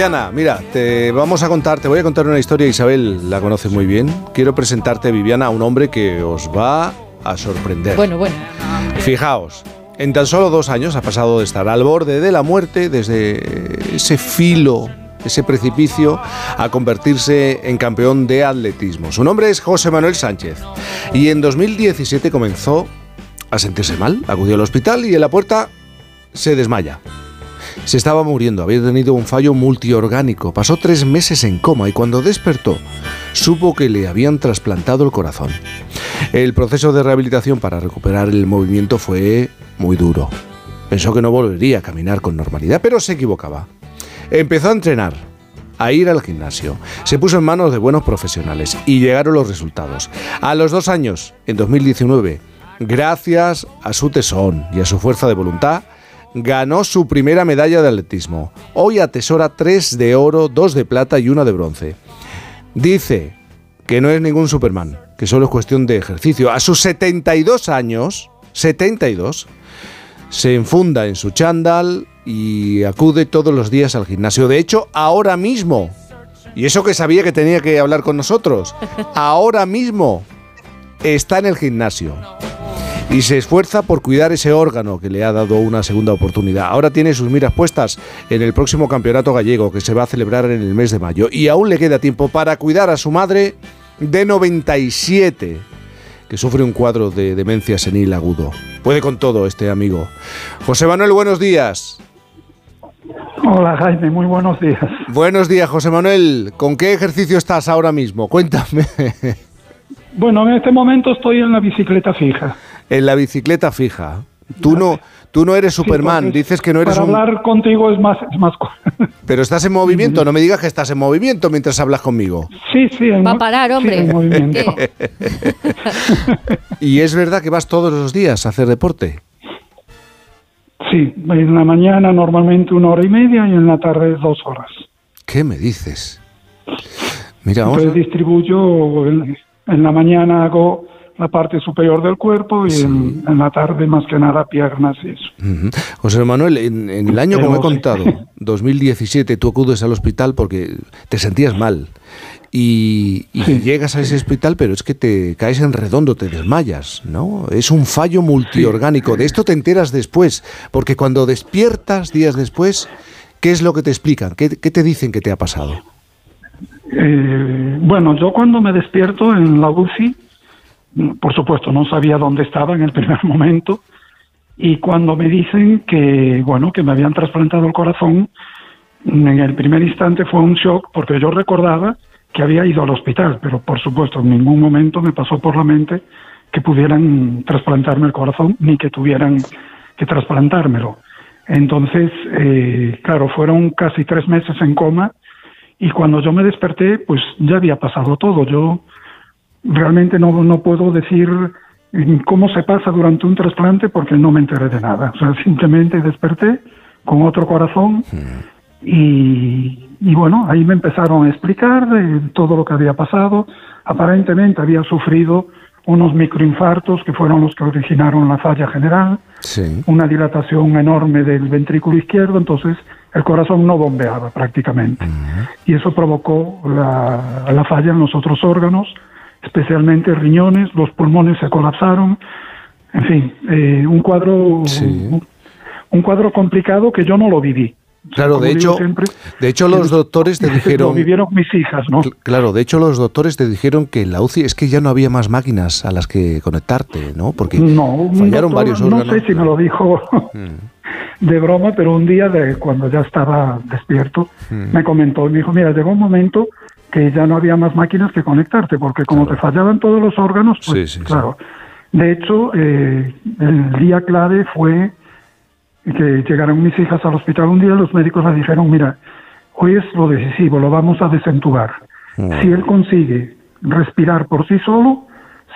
Viviana, mira, te vamos a contar, te voy a contar una historia, Isabel la conoce muy bien. Quiero presentarte, Viviana, a un hombre que os va a sorprender. Bueno, bueno. Fijaos, en tan solo dos años ha pasado de estar al borde de la muerte, desde ese filo, ese precipicio, a convertirse en campeón de atletismo. Su nombre es José Manuel Sánchez y en 2017 comenzó a sentirse mal, acudió al hospital y en la puerta se desmaya. Se estaba muriendo, había tenido un fallo multiorgánico, pasó tres meses en coma y cuando despertó supo que le habían trasplantado el corazón. El proceso de rehabilitación para recuperar el movimiento fue muy duro. Pensó que no volvería a caminar con normalidad, pero se equivocaba. Empezó a entrenar, a ir al gimnasio. Se puso en manos de buenos profesionales y llegaron los resultados. A los dos años, en 2019, gracias a su tesón y a su fuerza de voluntad, ganó su primera medalla de atletismo. Hoy atesora tres de oro, dos de plata y una de bronce. Dice que no es ningún Superman, que solo es cuestión de ejercicio. A sus 72 años, 72, se enfunda en su chándal y acude todos los días al gimnasio. De hecho, ahora mismo, y eso que sabía que tenía que hablar con nosotros, ahora mismo está en el gimnasio y se esfuerza por cuidar ese órgano que le ha dado una segunda oportunidad. Ahora tiene sus miras puestas en el próximo campeonato gallego que se va a celebrar en el mes de mayo y aún le queda tiempo para cuidar a su madre de 97 que sufre un cuadro de demencia senil agudo. Puede con todo este amigo. José Manuel, buenos días. Hola Jaime, muy buenos días. Buenos días, José Manuel. ¿Con qué ejercicio estás ahora mismo? Cuéntame. Bueno, en este momento estoy en la bicicleta fija en la bicicleta fija. Tú no, tú no eres Superman, dices que no eres para hablar contigo es más, es más... Pero estás en movimiento, no me digas que estás en movimiento mientras hablas conmigo. Sí, sí. Va a parar, hombre. ¿Y es verdad que vas todos los días a hacer deporte? Sí, en la mañana normalmente una hora y media y en la tarde dos horas. ¿Qué me dices? Mira, Entonces distribuyo, en la mañana hago la parte superior del cuerpo y en, la tarde más que nada piernas y eso. José Manuel, en, el año como he contado, 2017, tú acudes al hospital porque te sentías mal y, llegas a ese hospital, pero es que te caes en redondo, te desmayas, ¿no? Es un fallo multiorgánico. De esto te enteras después, porque cuando despiertas días después, ¿qué es lo que te explican? ¿Qué, te dicen que te ha pasado? Eh, bueno, yo cuando me despierto en la UCI, por supuesto, no sabía dónde estaba en el primer momento. Y cuando me dicen que, bueno, que me habían trasplantado el corazón, en el primer instante fue un shock porque yo recordaba que había ido al hospital, pero por supuesto en ningún momento me pasó por la mente que pudieran trasplantarme el corazón ni que tuvieran que trasplantármelo. Entonces, eh, claro, fueron casi tres meses en coma y cuando yo me desperté, pues ya había pasado todo. Yo realmente no, no puedo decir cómo se pasa durante un trasplante porque no me enteré de nada. O sea, simplemente desperté con otro corazón y, y bueno, ahí me empezaron a explicar todo lo que había pasado. Aparentemente había sufrido unos microinfartos que fueron los que originaron la falla general, una dilatación enorme del ventrículo izquierdo, entonces el corazón no bombeaba prácticamente. Y eso provocó la, la falla en los otros órganos, especialmente riñones, los pulmones se colapsaron, en fin, eh, un cuadro un, cuadro complicado que yo no lo viví. Claro, de hecho, de hecho los doctores te dijeron... Lo vivieron mis hijas, ¿no? Claro, de hecho los doctores te dijeron que en la UCI es que ya no había más máquinas a las que conectarte, ¿no? Porque no, fallaron varios órganos. No sé si me lo dijo mm. de broma, pero un día de cuando ya estaba despierto, mm. me comentó y me dijo, mira, llegó un momento que ya no había más máquinas que conectarte, porque como te fallaban todos los órganos, pues claro. De hecho, eh, el día clave fue que llegaron mis hijas al hospital un día, los médicos les dijeron, mira, hoy es lo decisivo, lo vamos a desentubar. Mm. Si él consigue respirar por sí solo,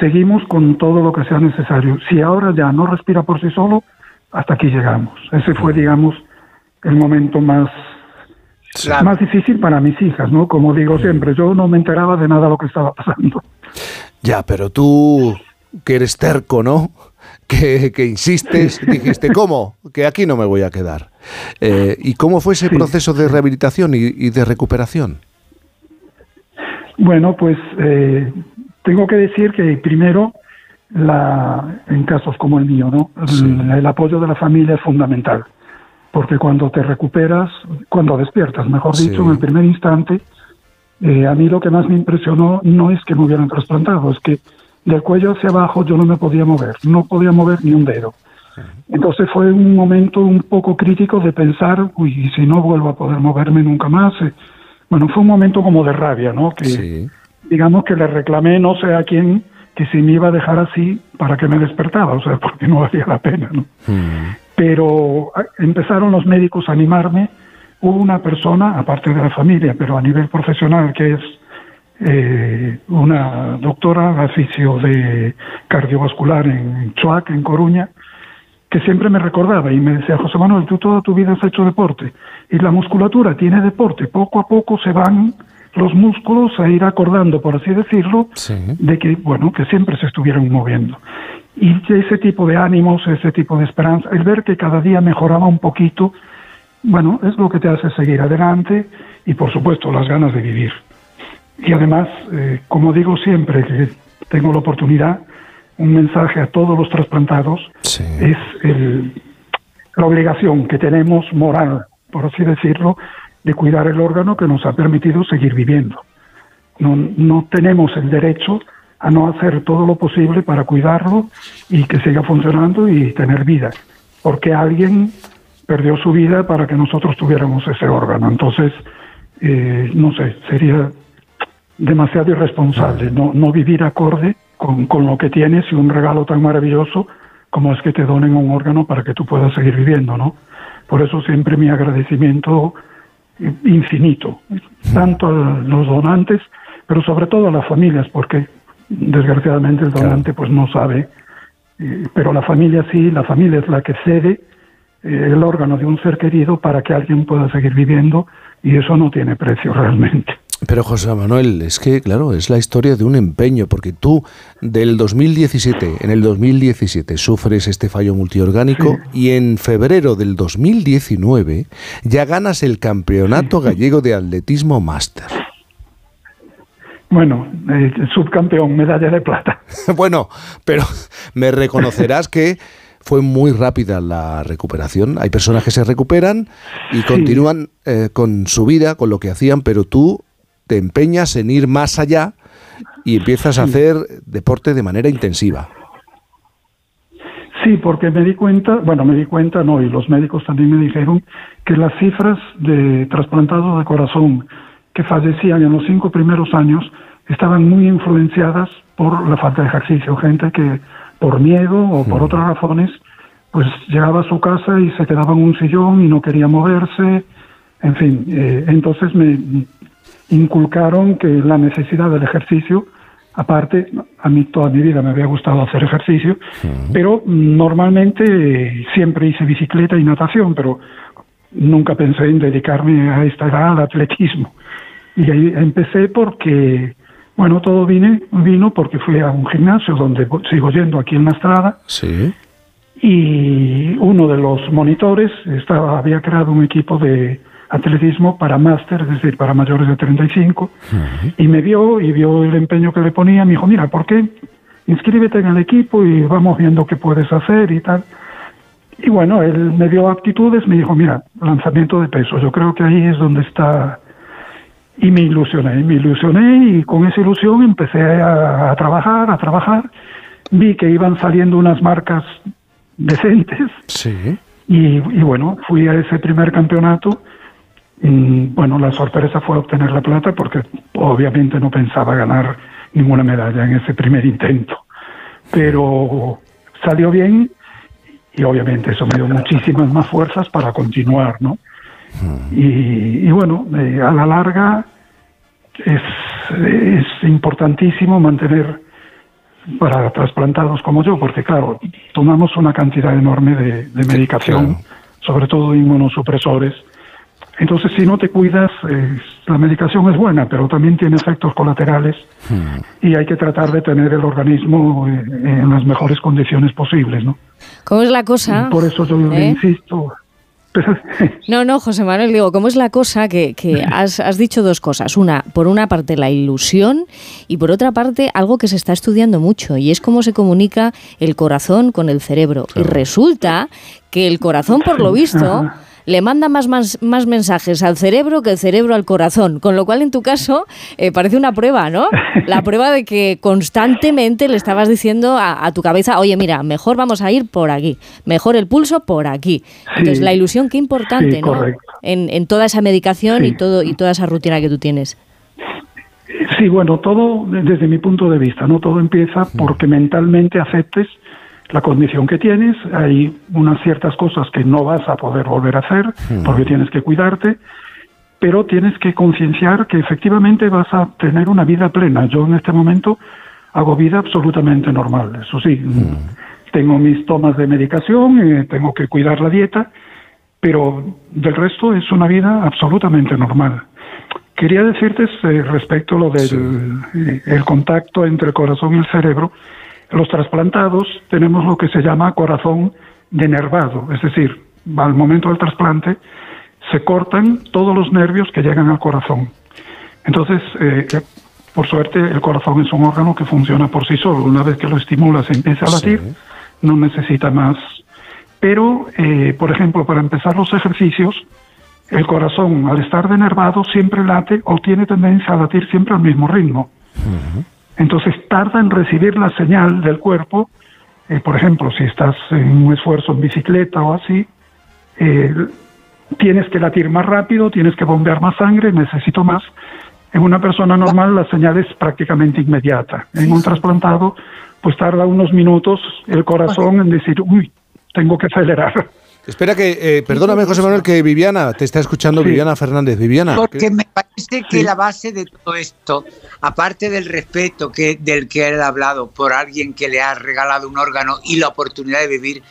seguimos con todo lo que sea necesario. Si ahora ya no respira por sí solo, hasta aquí llegamos. Ese fue, digamos, el momento más más difícil para mis hijas, ¿no? Como digo siempre, yo no me enteraba de nada lo que estaba pasando. Ya, pero tú, que eres terco, ¿no? que, insistes, dijiste, ¿cómo? Que aquí no me voy a quedar. Eh, ¿Y cómo fue ese proceso de rehabilitación y, de recuperación? Bueno, pues eh, tengo que decir que primero, la, en casos como el mío, ¿no? El, apoyo de la familia es fundamental, porque cuando te recuperas, cuando despiertas, mejor dicho, en el primer instante, eh, a mí lo que más me impresionó no es que me hubieran trasplantado, es que del cuello hacia abajo yo no me podía mover, no podía mover ni un dedo. Entonces fue un momento un poco crítico de pensar, uy, si no vuelvo a poder moverme nunca más. Eh, bueno, fue un momento como de rabia, ¿no? Que digamos que le reclamé no sé a quién que si me iba a dejar así para que me despertaba, o sea, porque no valía la pena, ¿no? Pero ah, empezaron los médicos a animarme. Hubo una persona, aparte de la familia, pero a nivel profesional, que es eh, una doctora oficio de cardiovascular en Chuac, en Coruña, que siempre me recordaba y me decía, José Manuel, tú toda tu vida has hecho deporte y la musculatura tiene deporte, poco a poco se van los músculos a ir acordando, por así decirlo, de que, bueno, que siempre se estuvieran moviendo. Y ese tipo de ánimos, ese tipo de esperanza, el ver que cada día mejoraba un poquito, bueno, es lo que te hace seguir adelante y, por supuesto, las ganas de vivir. Y además, eh, como digo siempre que tengo la oportunidad, un mensaje a todos los trasplantados es la obligación que tenemos moral, por así decirlo, de cuidar el órgano que nos ha permitido seguir viviendo. No, no tenemos el derecho a no hacer todo lo posible para cuidarlo y que siga funcionando y tener vida, porque alguien perdió su vida para que nosotros tuviéramos ese órgano. Entonces, eh, no sé, sería demasiado irresponsable, no, no vivir acorde con, con, lo que tienes y un regalo tan maravilloso como es que te donen un órgano para que tú puedas seguir viviendo, ¿no? Por eso siempre mi agradecimiento infinito, tanto a los donantes, pero sobre todo a las familias, porque desgraciadamente el donante pues no sabe, eh, pero la familia sí, la familia es la que cede eh, el órgano de un ser querido para que alguien pueda seguir viviendo y eso no tiene precio realmente. Pero José Manuel, es que, claro, es la historia de un empeño, porque tú del 2017, en el 2017, sufres este fallo multiorgánico y en febrero del 2019 ya ganas el Campeonato Gallego de Atletismo Máster. Bueno, eh, subcampeón, medalla de plata. bueno, pero me reconocerás que fue muy rápida la recuperación. Hay personas que se recuperan y continúan eh, con su vida, con lo que hacían, pero tú te empeñas en ir más allá y empiezas a hacer deporte de manera intensiva. Sí, porque me di cuenta, bueno, me di cuenta, no, y los médicos también me dijeron que las cifras de trasplantados de corazón que fallecían en los cinco primeros años estaban muy influenciadas por la falta de ejercicio, gente que por miedo o por otras razones, pues llegaba a su casa y se quedaba en un sillón y no quería moverse, en fin, eh, entonces me, inculcaron que la necesidad del ejercicio, aparte, a mí toda mi vida me había gustado hacer ejercicio, pero normalmente siempre hice bicicleta y natación, pero nunca pensé en dedicarme a esta edad al atletismo. Y ahí empecé porque, bueno, todo vine, vino porque fui a un gimnasio donde sigo yendo aquí en la estrada. Sí. Y uno de los monitores estaba, había creado un equipo de atletismo para máster, es decir, para mayores de 35, y me vio y vio el empeño que le ponía, me dijo, mira, ¿por qué? Inscríbete en el equipo y vamos viendo qué puedes hacer y tal. Y bueno, él me dio aptitudes, me dijo, mira, lanzamiento de peso, yo creo que ahí es donde está... Y me ilusioné, me ilusioné y con esa ilusión empecé a, trabajar, a trabajar. Vi que iban saliendo unas marcas decentes. Sí. Y, y bueno, fui a ese primer campeonato bueno, la sorpresa fue obtener la plata porque obviamente no pensaba ganar ninguna medalla en ese primer intento. Pero salió bien y obviamente eso me dio muchísimas más fuerzas para continuar, ¿no? Y, bueno, eh, a la larga es, es importantísimo mantener para trasplantados como yo, porque claro, tomamos una cantidad enorme de, medicación, sobre todo inmunosupresores, entonces, si no te cuidas, la medicación es buena, pero también tiene efectos colaterales hmm. y hay que tratar de tener el organismo eh, en las mejores condiciones posibles, ¿no? ¿Cómo es la cosa? por eso yo ¿Eh? insisto. No, no, José Manuel, digo, ¿cómo es la cosa que, que has, has, dicho dos cosas? Una, por una parte la ilusión y por otra parte algo que se está estudiando mucho y es cómo se comunica el corazón con el cerebro. Y resulta que el corazón, por lo visto le manda más, más, más, mensajes al cerebro que el cerebro al corazón, con lo cual en tu caso eh, parece una prueba, ¿no? La prueba de que constantemente le estabas diciendo a, tu cabeza, oye, mira, mejor vamos a ir por aquí, mejor el pulso por aquí. Entonces, la ilusión, qué importante, ¿no? En, en, toda esa medicación y, todo, y toda esa rutina que tú tienes. Sí, bueno, todo desde mi punto de vista, ¿no? Todo empieza porque mentalmente aceptes la condición que tienes, hay unas ciertas cosas que no vas a poder volver a hacer porque tienes que cuidarte, pero tienes que concienciar que efectivamente vas a tener una vida plena. Yo en este momento hago vida absolutamente normal, eso sí, tengo mis tomas de medicación, eh, tengo que cuidar la dieta, pero del resto es una vida absolutamente normal. Quería decirte eh, respecto a lo del eh, el contacto entre el corazón y el cerebro, los trasplantados tenemos lo que se llama corazón denervado, es decir, al momento del trasplante se cortan todos los nervios que llegan al corazón. Entonces, eh, por suerte, el corazón es un órgano que funciona por sí solo. Una vez que lo estimulas y empieza a latir, no necesita más. Pero, eh, por ejemplo, para empezar los ejercicios, el corazón, al estar denervado, siempre late o tiene tendencia a latir siempre al mismo ritmo. Entonces tarda en recibir la señal del cuerpo. Eh, por ejemplo, si estás en un esfuerzo en bicicleta o así, eh, tienes que latir más rápido, tienes que bombear más sangre, necesito más. En una persona normal la señal es prácticamente inmediata. En un trasplantado, pues tarda unos minutos el corazón en decir, uy, tengo que acelerar. Espera que, eh, perdóname José Manuel, que Viviana, te está escuchando Viviana Fernández. Viviana. Porque me parece que la base de todo esto, aparte del respeto que, del que él ha hablado por alguien que le ha regalado un órgano y la oportunidad de vivir,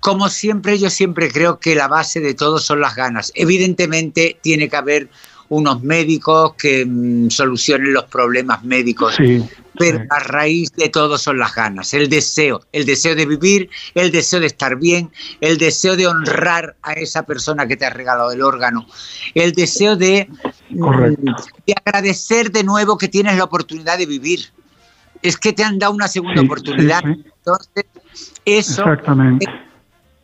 como siempre, yo siempre creo que la base de todo son las ganas. Evidentemente tiene que haber unos médicos que mm, solucionen los problemas médicos. Pero la raíz de todo son las ganas, el deseo, el deseo de vivir, el deseo de estar bien, el deseo de honrar a esa persona que te ha regalado el órgano, el deseo de, mm, de agradecer de nuevo que tienes la oportunidad de vivir. Es que te han dado una segunda oportunidad. Entonces, eso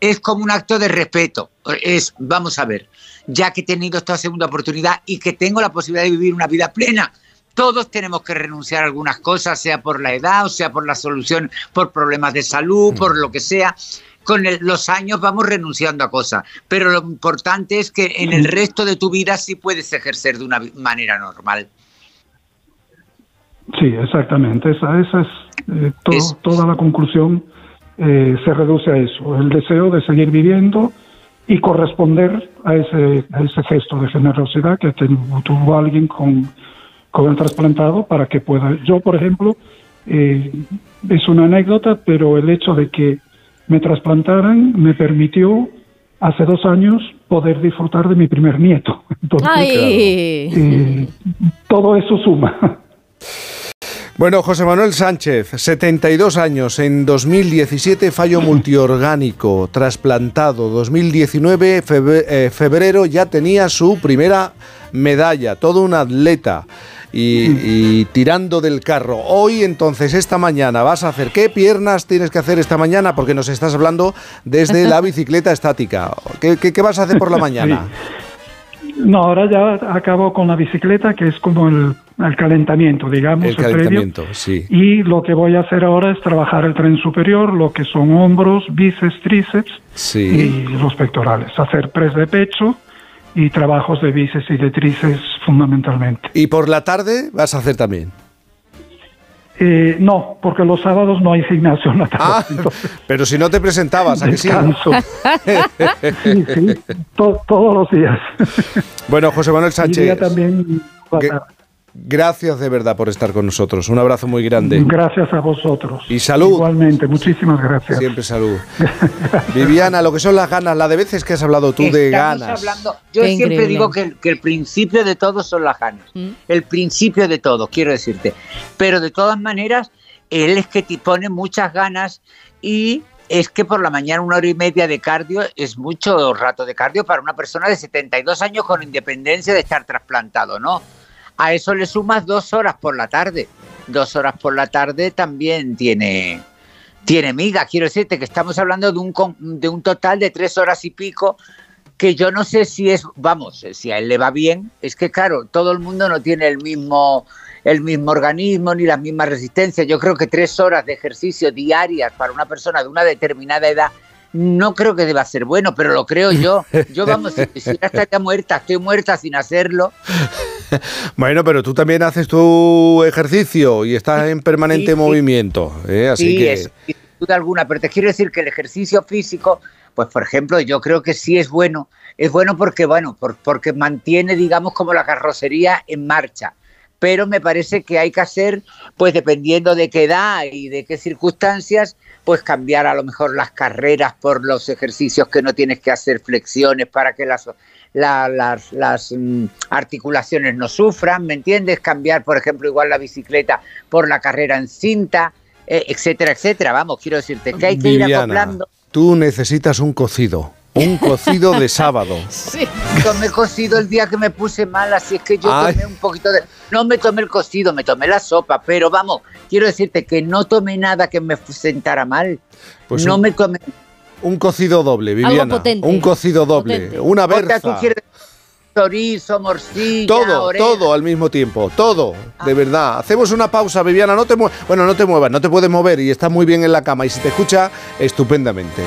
es como un acto de respeto. Es, vamos a ver, ya que he tenido esta segunda oportunidad y que tengo la posibilidad de vivir una vida plena, todos tenemos que renunciar a algunas cosas, sea por la edad, o sea por la solución, por problemas de salud, por lo que sea. Con los años vamos renunciando a cosas, pero lo importante es que en el resto de tu vida sí puedes ejercer de una manera normal. Sí, exactamente. Esa, esa es, eh, toda la conclusión eh, se reduce a eso, el deseo de seguir viviendo y corresponder a ese, ese gesto de generosidad que tuvo alguien con, con el trasplantado para que pueda. Yo, por ejemplo, eh, es una anécdota, pero el hecho de que me trasplantaran me permitió hace dos años poder disfrutar de mi primer nieto. Eh, todo eso suma. Bueno, José Manuel Sánchez, 72 años, en 2017 fallo multiorgánico, trasplantado, 2019 eh, febrero ya tenía su primera medalla, todo un atleta. Y, tirando del carro. Hoy, entonces, esta mañana, ¿vas a hacer qué piernas tienes que hacer esta mañana? Porque nos estás hablando desde la bicicleta estática. ¿Qué, qué vas a hacer por la mañana? No, ahora ya acabo con la bicicleta, que es como el, calentamiento, digamos. El, calentamiento, sí. Y lo que voy a hacer ahora es trabajar el tren superior, lo que son hombros, bíceps, tríceps y los pectorales. Hacer press de pecho y trabajos de bíceps y de tríceps fundamentalmente. ¿Y por la tarde vas a hacer también? Eh, no, porque los sábados no hay gimnasio en la tarde. Ah, pero si no te presentabas, ¿a que sí? sí, sí todos los días. Bueno, José Manuel Sánchez. también Gracias de verdad por estar con nosotros. Un abrazo muy grande. Gracias a vosotros. Y salud. Igualmente, muchísimas gracias. Siempre salud. Viviana, lo que son las ganas, la de veces que has hablado tú de ganas. yo siempre digo que, el principio de todo son las ganas. ¿Mm? El principio de todo, quiero decirte. Pero de todas maneras, él es que te pone muchas ganas y es que por la mañana una hora y media de cardio es mucho rato de cardio para una persona de 72 años con independencia de estar trasplantado, ¿no? A eso le sumas dos horas por la tarde. Dos horas por la tarde también tiene, tiene miga. Quiero decirte que estamos hablando de un, de un total de tres horas y pico que yo no sé si es, vamos, si a él le va bien, es que claro, todo el mundo no tiene el mismo el mismo organismo ni las mismas resistencias. Yo creo que tres horas de ejercicio diarias para una persona de una determinada edad no creo que deba ser bueno, pero lo creo yo. Yo, vamos, si ya estaría muerta, estoy muerta sin hacerlo. Bueno, pero tú también haces tu ejercicio y estás en permanente movimiento. ¿eh? Así que... es, sin duda alguna, pero te quiero decir que el ejercicio físico, pues por ejemplo, yo creo que sí es bueno. Es bueno porque, bueno, porque mantiene, digamos, como la carrocería en marcha pero me parece que hay que hacer, pues dependiendo de qué edad y de qué circunstancias, pues cambiar a lo mejor las carreras por los ejercicios que no tienes que hacer flexiones para que las, las, las mm, articulaciones no sufran, ¿me entiendes? Cambiar, por ejemplo, igual la bicicleta por la carrera en cinta, eh, etcétera, etcétera. Vamos, quiero decirte que hay que ir acoplando. Tú necesitas un cocido. Un cocido de sábado. Sí, tomé cocido el día que me puse mal, así es que yo tomé un poquito de... No me tomé el cocido, me tomé la sopa, pero vamos, quiero decirte que no tomé nada que me sentara mal. Pues no me tomé... Un cocido doble, Viviana. Un cocido doble, una berza. Chorizo, morcilla, todo, todo al mismo tiempo, todo, de verdad. Hacemos una pausa, Viviana, no te bueno, no te muevas, no te puedes mover y estás muy bien en la cama y se te escucha estupendamente.